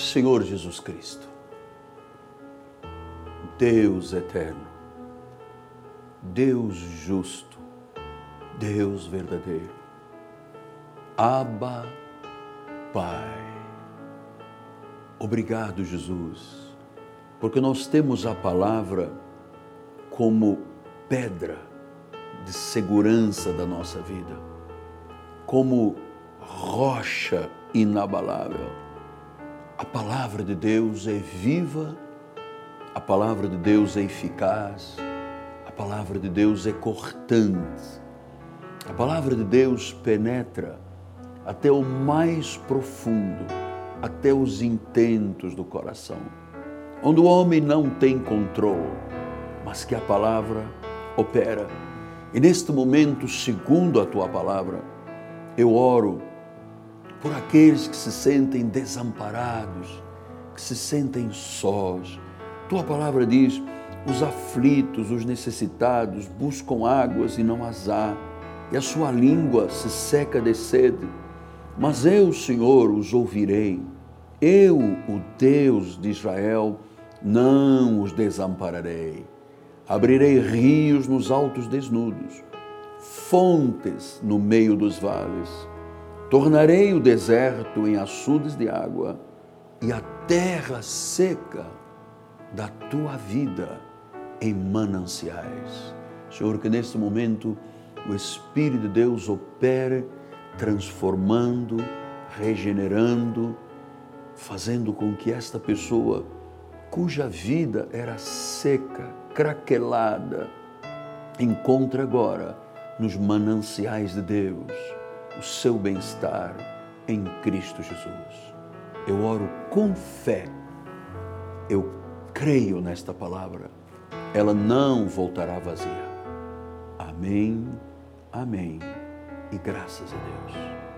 Senhor Jesus Cristo, Deus eterno, Deus justo, Deus verdadeiro, Abba, Pai. Obrigado, Jesus, porque nós temos a palavra como pedra de segurança da nossa vida, como rocha inabalável. A palavra de Deus é viva, a palavra de Deus é eficaz, a palavra de Deus é cortante, a palavra de Deus penetra até o mais profundo, até os intentos do coração, onde o homem não tem controle, mas que a palavra opera. E neste momento, segundo a tua palavra, eu oro por aqueles que se sentem desamparados, que se sentem sós. Tua palavra diz: os aflitos, os necessitados buscam águas e não as há, e a sua língua se seca de sede. Mas eu, Senhor, os ouvirei. Eu, o Deus de Israel, não os desampararei. Abrirei rios nos altos desnudos, fontes no meio dos vales. Tornarei o deserto em açudes de água e a terra seca da tua vida em mananciais. Senhor, que neste momento o Espírito de Deus opere transformando, regenerando, fazendo com que esta pessoa, cuja vida era seca, craquelada, encontre agora nos mananciais de Deus o seu bem-estar em Cristo Jesus. Eu oro com fé, eu creio nesta palavra, ela não voltará vazia. Amém, amém e graças a Deus.